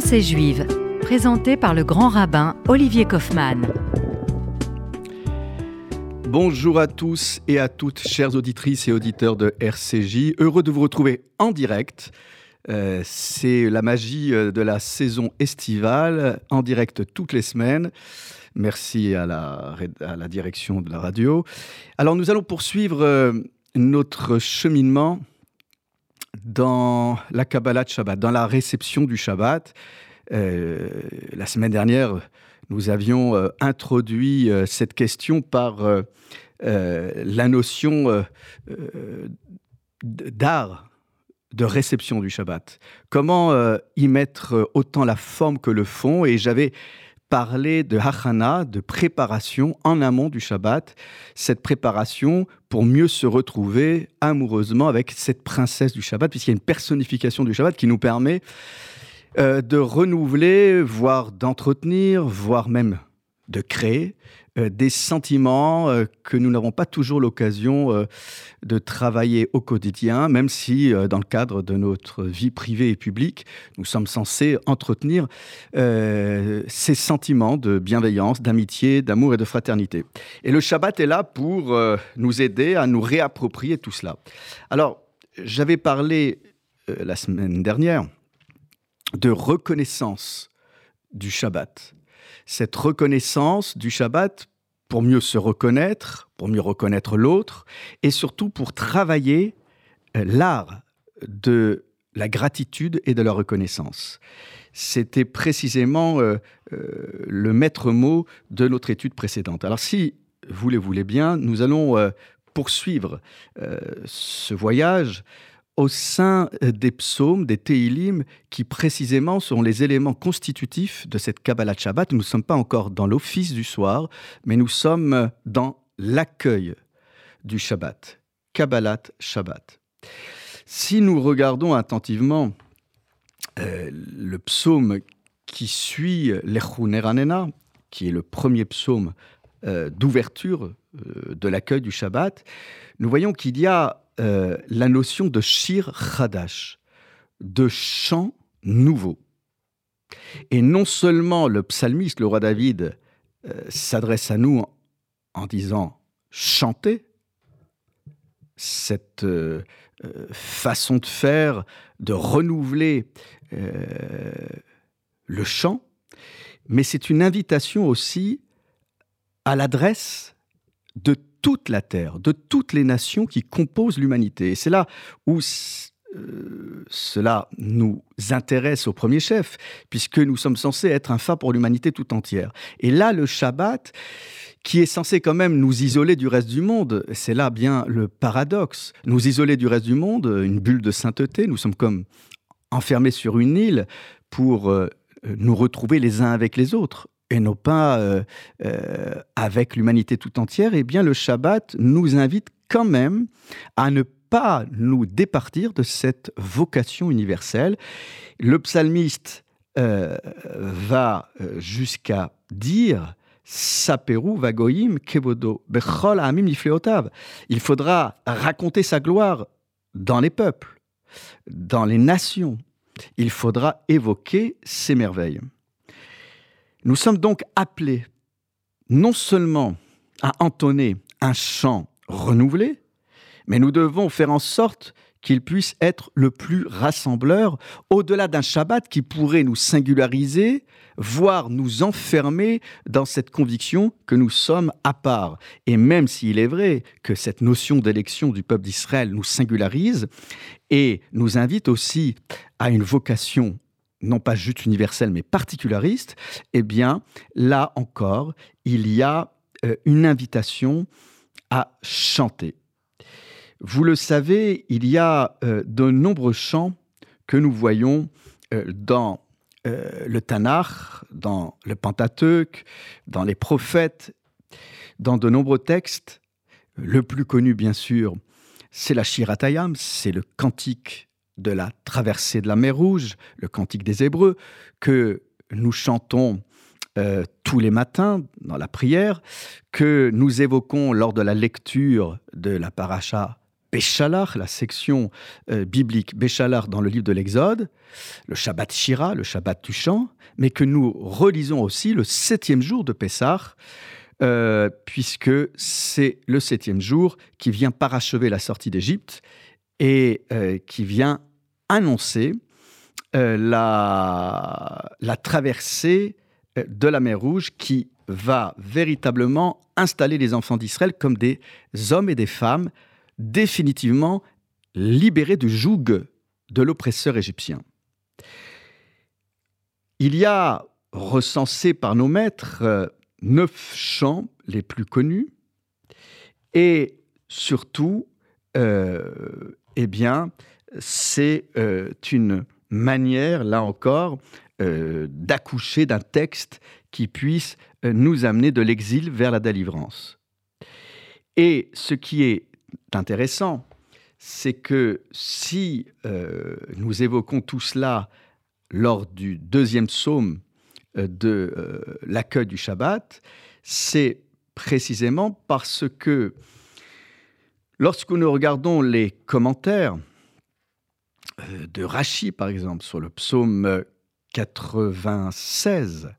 Pensée juive, présentée par le grand rabbin Olivier Kaufmann. Bonjour à tous et à toutes, chères auditrices et auditeurs de RCJ. Heureux de vous retrouver en direct. Euh, c'est la magie euh, de la saison estivale, en direct toutes les semaines. Merci à la, à la direction de la radio. Alors nous allons poursuivre euh, notre cheminement dans la Kabbalah de Shabbat, dans la réception du Shabbat. Euh, la semaine dernière, nous avions euh, introduit euh, cette question par la notion d'art de réception du Shabbat. Comment y mettre autant la forme que le fond Et j'avais parler de hachana, de préparation en amont du Shabbat, cette préparation pour mieux se retrouver amoureusement avec cette princesse du Shabbat, puisqu'il y a une personnification du Shabbat qui nous permet euh, de renouveler, voire d'entretenir, voire même de créer euh, des sentiments euh, que nous n'avons pas toujours l'occasion euh, de travailler au quotidien, même si dans le cadre de notre vie privée et publique, nous sommes censés entretenir ces sentiments de bienveillance, d'amitié, d'amour et de fraternité. Et le Shabbat est là pour nous aider à nous réapproprier tout cela. Alors, j'avais parlé la semaine dernière de reconnaissance du Shabbat cette reconnaissance du Shabbat pour mieux se reconnaître, pour mieux reconnaître l'autre, et surtout pour travailler euh, l'art de la gratitude et de la reconnaissance. C'était précisément euh, euh, le maître mot de notre étude précédente. Alors si vous le voulez bien, nous allons poursuivre ce voyage au sein euh, des psaumes, des Teilim, qui précisément sont les éléments constitutifs de cette Kabbalah Shabbat. Nous ne sommes pas encore dans l'office du soir, mais nous sommes dans l'accueil du Shabbat. Kabbalat Shabbat. Si nous regardons attentivement euh, le psaume qui suit l'Echuneranena, qui est le premier psaume euh, d'ouverture de l'accueil du Shabbat, nous voyons qu'il y a euh, la notion de shir chadash, de chant nouveau. Et non seulement le psalmiste, le roi David, euh, s'adresse à nous en, disant chanter, cette euh, façon de faire, de renouveler le chant, mais c'est une invitation aussi à l'adresse de toute la terre, de toutes les nations qui composent l'humanité. Et c'est là où euh, cela nous intéresse au premier chef, puisque nous sommes censés être un phare pour l'humanité tout entière. Et là, le Shabbat, qui est censé quand même nous isoler du reste du monde, c'est là bien le paradoxe. Nous isoler du reste du monde, une bulle de sainteté, nous sommes comme enfermés sur une île pour euh, nous retrouver les uns avec les autres et non pas euh, euh, avec l'humanité tout entière, eh bien le Shabbat nous invite quand même à ne pas nous départir de cette vocation universelle. Le psalmiste euh, va jusqu'à dire Saperu vagoim kevodo bechol amim Il faudra raconter sa gloire dans les peuples, dans les nations. Il faudra évoquer ses merveilles. Nous sommes donc appelés non seulement à entonner un chant renouvelé, mais nous devons faire en sorte qu'il puisse être le plus rassembleur, au-delà d'un Shabbat qui pourrait nous singulariser, voire nous enfermer dans cette conviction que nous sommes à part. Et même s'il est vrai que cette notion d'élection du peuple d'Israël nous singularise et nous invite aussi à une vocation non pas juste universel, mais particulariste, eh bien, là encore, il y a euh, une invitation à chanter. Vous le savez, il y a euh, de nombreux chants que nous voyons euh, dans le Tanakh, dans le Pentateuque, dans les prophètes, dans de nombreux textes. Le plus connu, bien sûr, c'est la Shiratayam, c'est le cantique de la traversée de la mer Rouge, le cantique des Hébreux, que nous chantons euh, tous les matins dans la prière, que nous évoquons lors de la lecture de la paracha Béchalar, la section euh, biblique Béchalar dans le livre de l'Exode, le Shabbat Shira, le Shabbat du chant, mais que nous relisons aussi le septième jour de Pessah, euh, puisque c'est le septième jour qui vient parachever la sortie d'Égypte et qui vient annoncer la, la traversée de la mer Rouge qui va véritablement installer les enfants d'Israël comme des hommes et des femmes définitivement libérés du joug de l'oppresseur égyptien. Il y a recensé par nos maîtres euh, neuf chants les plus connus et surtout, euh, eh bien, c'est euh, une manière, là encore, d'accoucher d'un texte qui puisse nous amener de l'exil vers la délivrance. Et ce qui est intéressant, c'est que si euh, nous évoquons tout cela lors du deuxième psaume euh, de euh, l'accueil du Shabbat, c'est précisément parce que lorsque nous regardons les commentaires de Rachi, par exemple, sur le psaume 96,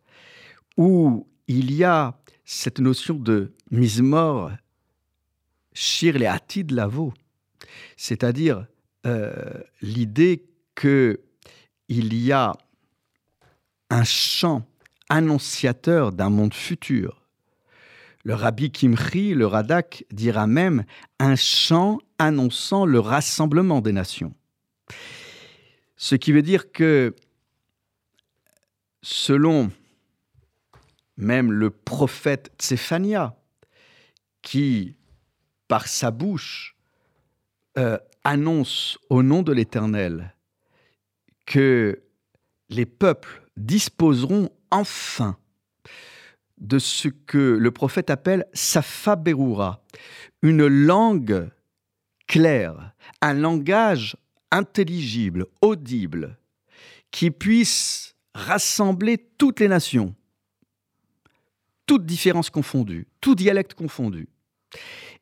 où il y a cette notion de mise mort Shir le de Lavo, c'est-à-dire euh, l'idée qu'il y a un chant annonciateur d'un monde futur. Le rabbi Kimri, le Radak, dira même un chant annonçant le rassemblement des nations. Ce qui veut dire que, selon même le prophète Tsephania, qui par sa bouche, euh, annonce au nom de l'Éternel que les peuples disposeront enfin de ce que le prophète appelle Safa Berura, une langue claire, un langage intelligible, audible, qui puisse rassembler toutes les nations, toutes différences confondues, tout dialecte confondu.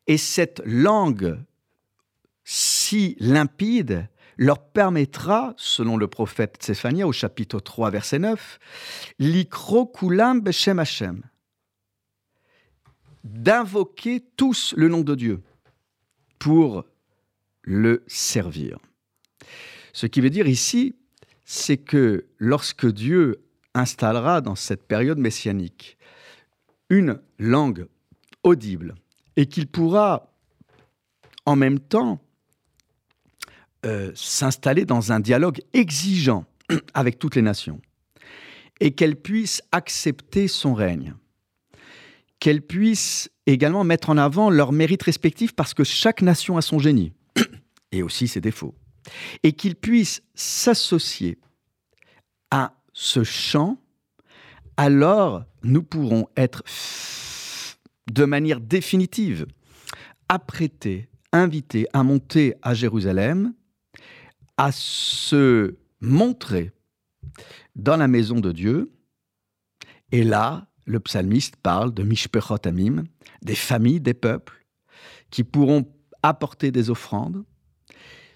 Et cette langue si limpide leur permettra, selon le prophète Tsephania au chapitre 3, verset 9, l'ikro kulam d'invoquer tous le nom de Dieu pour le servir. Ce qui veut dire ici, c'est que lorsque Dieu installera dans cette période messianique une langue audible, et qu'il pourra en même temps euh, s'installer dans un dialogue exigeant avec toutes les nations et qu'elle puisse accepter son règne, qu'elle puisse également mettre en avant leurs mérites respectifs parce que chaque nation a son génie et aussi ses défauts, et qu'il puisse s'associer à ce chant, alors nous pourrons être de manière définitive apprêté, invité à monter à Jérusalem, à se montrer dans la maison de Dieu. Et là, le psalmiste parle de Mishpechot Amim, des familles, des peuples, qui pourront apporter des offrandes.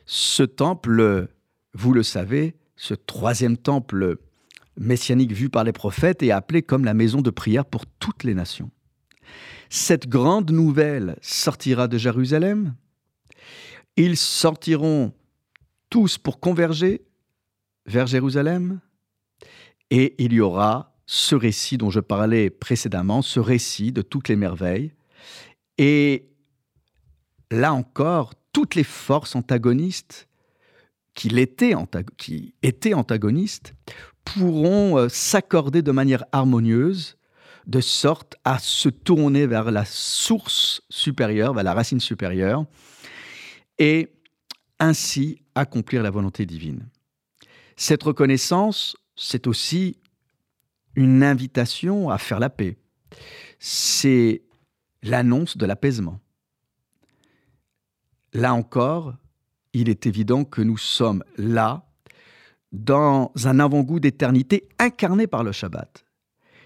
Ce temple, vous le savez, ce troisième temple messianique vu par les prophètes est appelé comme la maison de prière pour toutes les nations. Cette grande nouvelle sortira de Jérusalem. Ils sortiront tous pour converger vers Jérusalem. Et il y aura ce récit dont je parlais précédemment, ce récit de toutes les merveilles. Et là encore, toutes les forces antagonistes qui étaient, antagonistes pourront euh, s'accorder de manière harmonieuse de sorte à se tourner vers la source supérieure, vers la racine supérieure, et ainsi accomplir la volonté divine. Cette reconnaissance, c'est aussi une invitation à faire la paix. C'est l'annonce de l'apaisement. Là encore, il est évident que nous sommes là, dans un avant-goût d'éternité incarné par le Shabbat.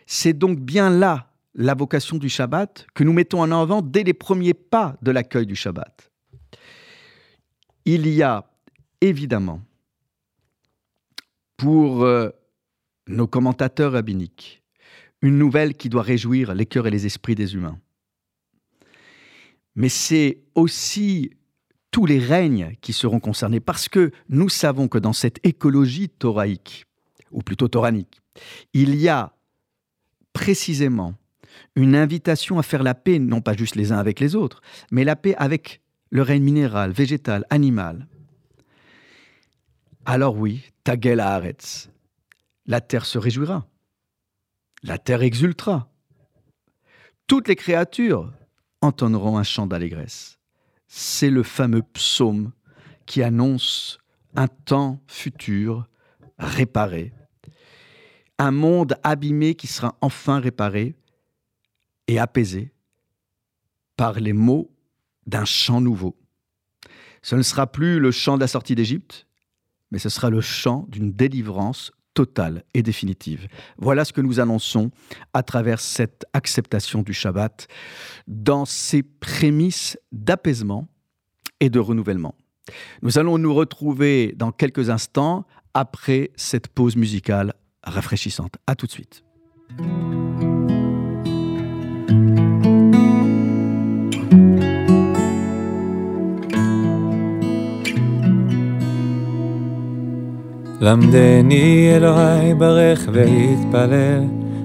C'est donc bien là la vocation du Shabbat que nous mettons en avant dès les premiers pas de l'accueil du Shabbat. Il y a évidemment pour euh, nos commentateurs rabbiniques une nouvelle qui doit réjouir les cœurs et les esprits des humains. Mais c'est aussi tous les règnes qui seront concernés, parce que nous savons que dans cette écologie thoraïque, ou plutôt toranique, il y a précisément une invitation à faire la paix, non pas juste les uns avec les autres, mais la paix avec le règne minéral, végétal, animal. Alors oui, Tagel Haaretz, la terre se réjouira, la terre exultera. Toutes les créatures entendront un chant d'allégresse. C'est le fameux psaume qui annonce un temps futur réparé, un monde abîmé qui sera enfin réparé et apaisé par les mots d'un chant nouveau. Ce ne sera plus le chant de la sortie d'Égypte, mais ce sera le chant d'une délivrance totale et définitive. Voilà ce que nous annonçons à travers cette acceptation du Shabbat dans ses prémices d'apaisement et de renouvellement. Nous allons nous retrouver dans quelques instants après cette pause musicale rafraîchissante. À tout de suite. למדני אלוהי ברך והתפלל,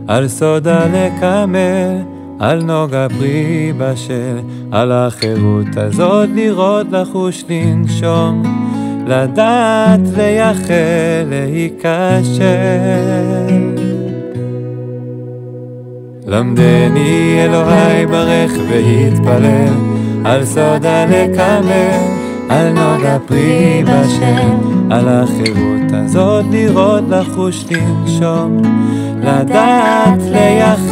על סודה לקמל, על נוגה פרי בשל, על החירות הזאת לראות, לחוש, לנשום, לדעת, לייחל, להיכשל. למדני אלוהי ברך והתפלל, על סודה לקמל, על נוגה פרי בשל. על החירות הזאת לראות, לחוש, לנשום, לדעת, לייחד,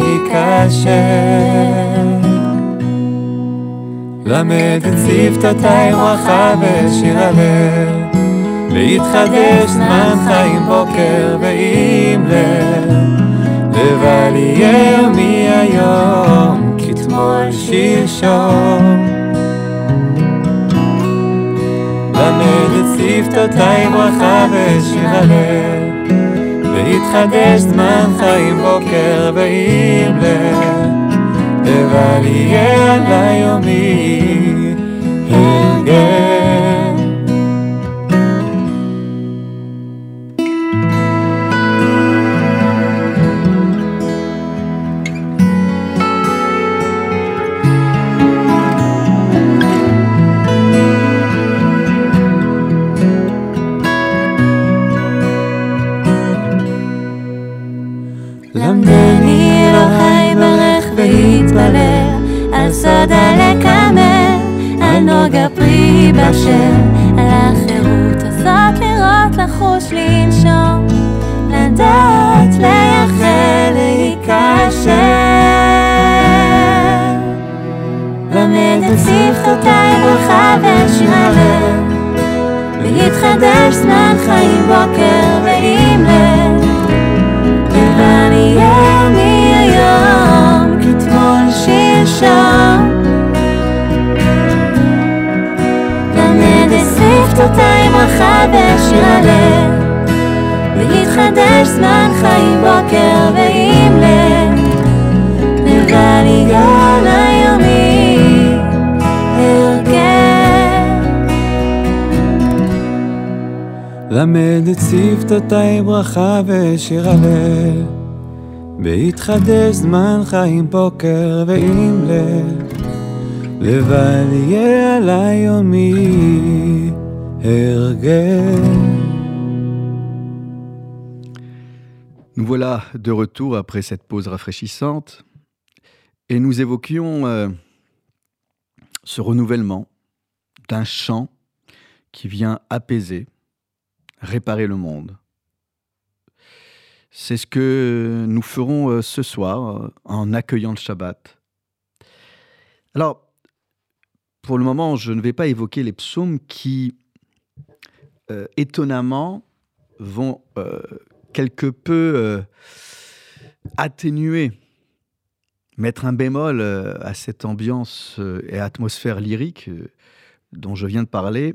להיקשר. למד את שפתותיי ברכה ושיר הלב, להתחדש זמן חיים בוקר ועם לב, לבל יהיה מהיום כתמול שלשום. שפתותיי ברכה ושיר הלב, והתחדש זמן חיים בוקר ועם לב, לבל יהיה על היומי הרגל. חיים בוקר ועם לב, לי גל היומי, הרכב. למד את שפתותיי ברכה ושיר הלב, והתחדש זמן חיים בוקר ועם לב. לבל יהיה עלי יומי Nous voilà de retour après cette pause rafraîchissante et nous évoquions euh, ce renouvellement d'un chant qui vient apaiser, réparer le monde. C'est ce que nous ferons euh, ce soir euh, en accueillant le Shabbat. Alors, pour le moment, je ne vais pas évoquer les psaumes qui étonnamment, vont quelque peu euh, atténuer, mettre un bémol à cette ambiance et atmosphère lyrique dont je viens de parler,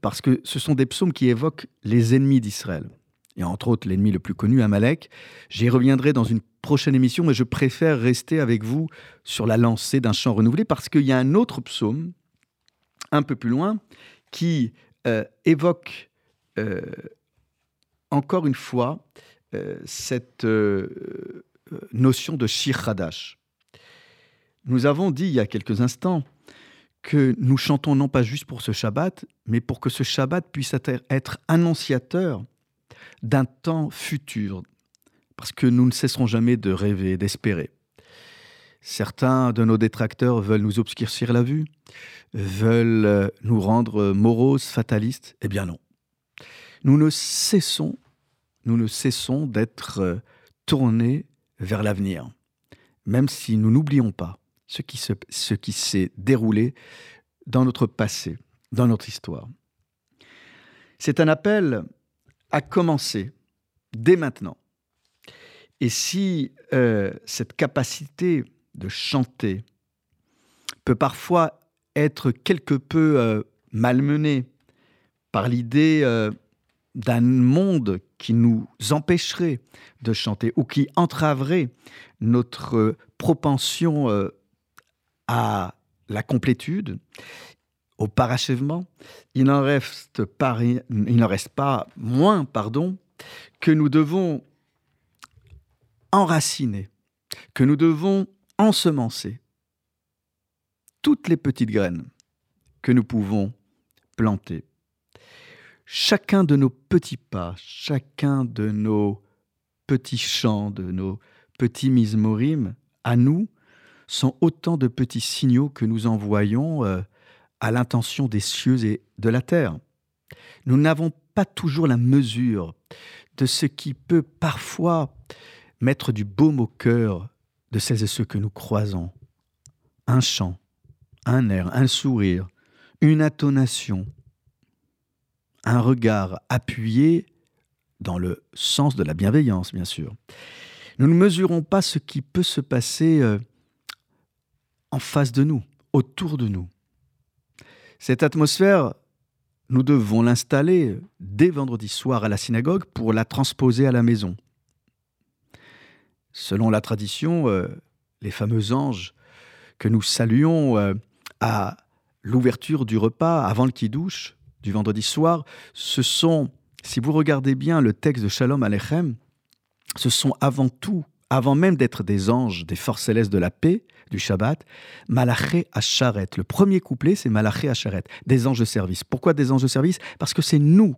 parce que ce sont des psaumes qui évoquent les ennemis d'Israël. Et entre autres, l'ennemi le plus connu, Amalek. J'y reviendrai dans une prochaine émission, mais je préfère rester avec vous sur la lancée d'un chant renouvelé parce qu'il y a un autre psaume, un peu plus loin, qui euh, évoque euh, encore une fois euh, cette notion de Shir Hadash. Nous avons dit il y a quelques instants que nous chantons non pas juste pour ce Shabbat, mais pour que ce Shabbat puisse être annonciateur d'un temps futur, parce que nous ne cesserons jamais de rêver, d'espérer. Certains de nos détracteurs veulent nous obscurcir la vue, veulent euh, nous rendre moroses, fatalistes. Eh bien non. Nous ne cessons, nous ne cessons d'être euh, tournés vers l'avenir, même si nous n'oublions pas ce qui, s'est déroulé dans notre passé, dans notre histoire. C'est un appel à commencer dès maintenant. Et si euh, cette capacité de chanter peut parfois être quelque peu euh, malmenée par l'idée d'un monde qui nous empêcherait de chanter ou qui entraverait notre propension à la complétude, au parachèvement, il n'en reste pas, il n'en reste pas moins, pardon, que nous devons enraciner, que nous devons ensemencer toutes les petites graines que nous pouvons planter. Chacun de nos petits pas, chacun de nos petits chants, de nos petits mismorim, à nous, sont autant de petits signaux que nous envoyons euh, à l'intention des cieux et de la terre. Nous n'avons pas toujours la mesure de ce qui peut parfois mettre du baume au cœur de celles et ceux que nous croisons. Un chant, un air, un sourire, une intonation, un regard appuyé dans le sens de la bienveillance, bien sûr. Nous ne mesurons pas ce qui peut se passer euh, en face de nous, autour de nous. Cette atmosphère, nous devons l'installer dès vendredi soir à la synagogue pour la transposer à la maison. Selon la tradition, euh, les fameux anges que nous saluons euh, à l'ouverture du repas avant le kiddush du vendredi soir, ce sont, si vous regardez bien le texte de Shalom Alechem, ce sont avant tout, avant même d'être des anges, des forces célestes de la paix, du Shabbat, Malaché Acharet. Le premier couplet, c'est Malaché Acharet, des anges de service. Pourquoi des anges de service? Parce que c'est nous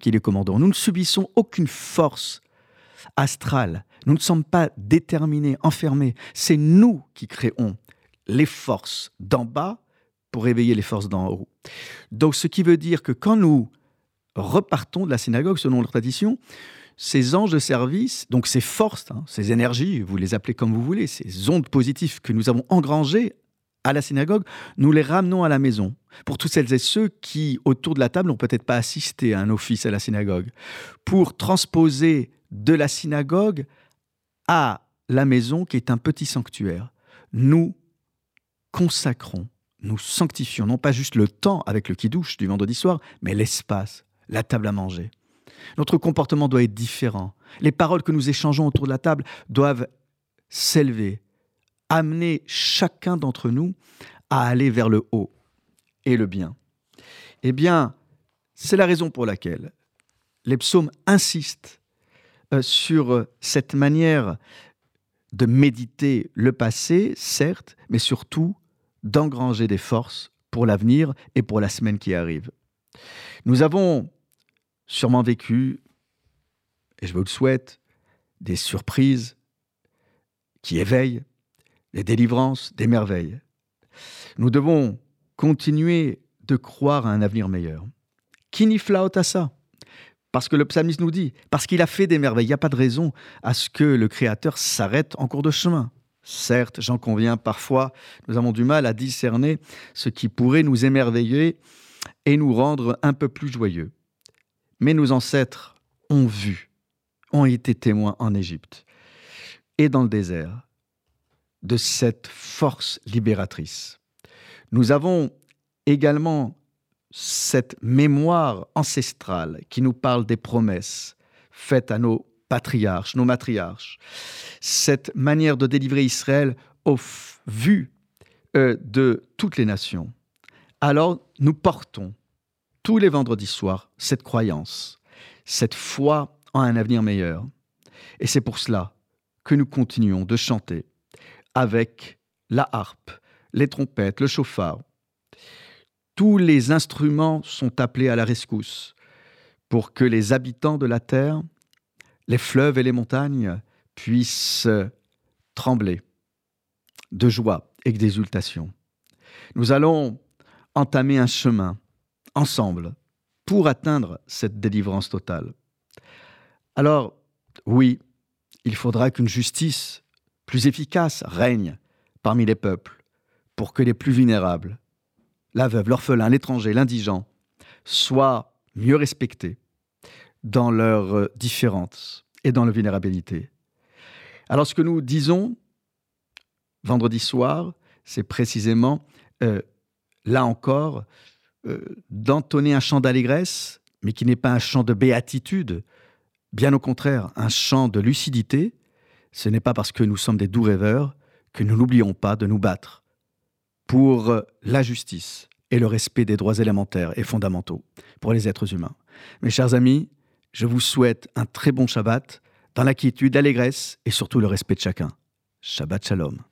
qui les commandons. Nous ne subissons aucune force astrale. Nous ne sommes pas déterminés, enfermés. C'est nous qui créons les forces d'en bas pour réveiller les forces d'en haut. Donc, ce qui veut dire que quand nous repartons de la synagogue, selon la tradition, ces anges de service, donc ces forces, hein, ces énergies, vous les appelez comme vous voulez, ces ondes positives que nous avons engrangées à la synagogue, nous les ramenons à la maison. Pour toutes celles et ceux qui, autour de la table, n'ont peut-être pas assisté à un office à la synagogue, pour transposer de la synagogue à la maison qui est un petit sanctuaire. Nous consacrons, nous sanctifions non pas juste le temps avec le qui-douche du vendredi soir, mais l'espace, la table à manger. Notre comportement doit être différent. Les paroles que nous échangeons autour de la table doivent s'élever, amener chacun d'entre nous à aller vers le haut et le bien. Eh bien, c'est la raison pour laquelle les psaumes insistent euh, sur cette manière de méditer le passé, certes, mais surtout d'engranger des forces pour l'avenir et pour la semaine qui arrive. Nous avons sûrement vécu, et je vous le souhaite, des surprises qui éveillent, des délivrances, des merveilles. Nous devons continuer de croire à un avenir meilleur. Kinifla otasa. Parce que le psalmiste nous dit, parce qu'il a fait des merveilles, il n'y a pas de raison à ce que le Créateur s'arrête en cours de chemin. Certes, j'en conviens, parfois nous avons du mal à discerner ce qui pourrait nous émerveiller et nous rendre un peu plus joyeux. Mais nos ancêtres ont vu, ont été témoins en Égypte et dans le désert de cette force libératrice. Nous avons également cette mémoire ancestrale qui nous parle des promesses faites à nos patriarches, nos matriarches, cette manière de délivrer Israël au vu euh, de toutes les nations, alors nous portons tous les vendredis soirs cette croyance, cette foi en un avenir meilleur. Et c'est pour cela que nous continuons de chanter avec la harpe, les trompettes, le chauffard. Tous les instruments sont appelés à la rescousse pour que les habitants de la terre, les fleuves et les montagnes puissent trembler de joie et d'exultation. Nous allons entamer un chemin ensemble pour atteindre cette délivrance totale. Alors, oui, il faudra qu'une justice plus efficace règne parmi les peuples pour que les plus vulnérables, la veuve, l'orphelin, l'étranger, l'indigent, soient mieux respectés dans leurs différences et dans leur vulnérabilité. Alors ce que nous disons vendredi soir, c'est précisément, euh, là encore, euh, d'entonner un chant d'allégresse, mais qui n'est pas un chant de béatitude, bien au contraire, un chant de lucidité. Ce n'est pas parce que nous sommes des doux rêveurs que nous n'oublions pas de nous battre pour la justice et le respect des droits élémentaires et fondamentaux pour les êtres humains. Mes chers amis, je vous souhaite un très bon Shabbat dans la quiétude, l'allégresse et surtout le respect de chacun. Shabbat Shalom.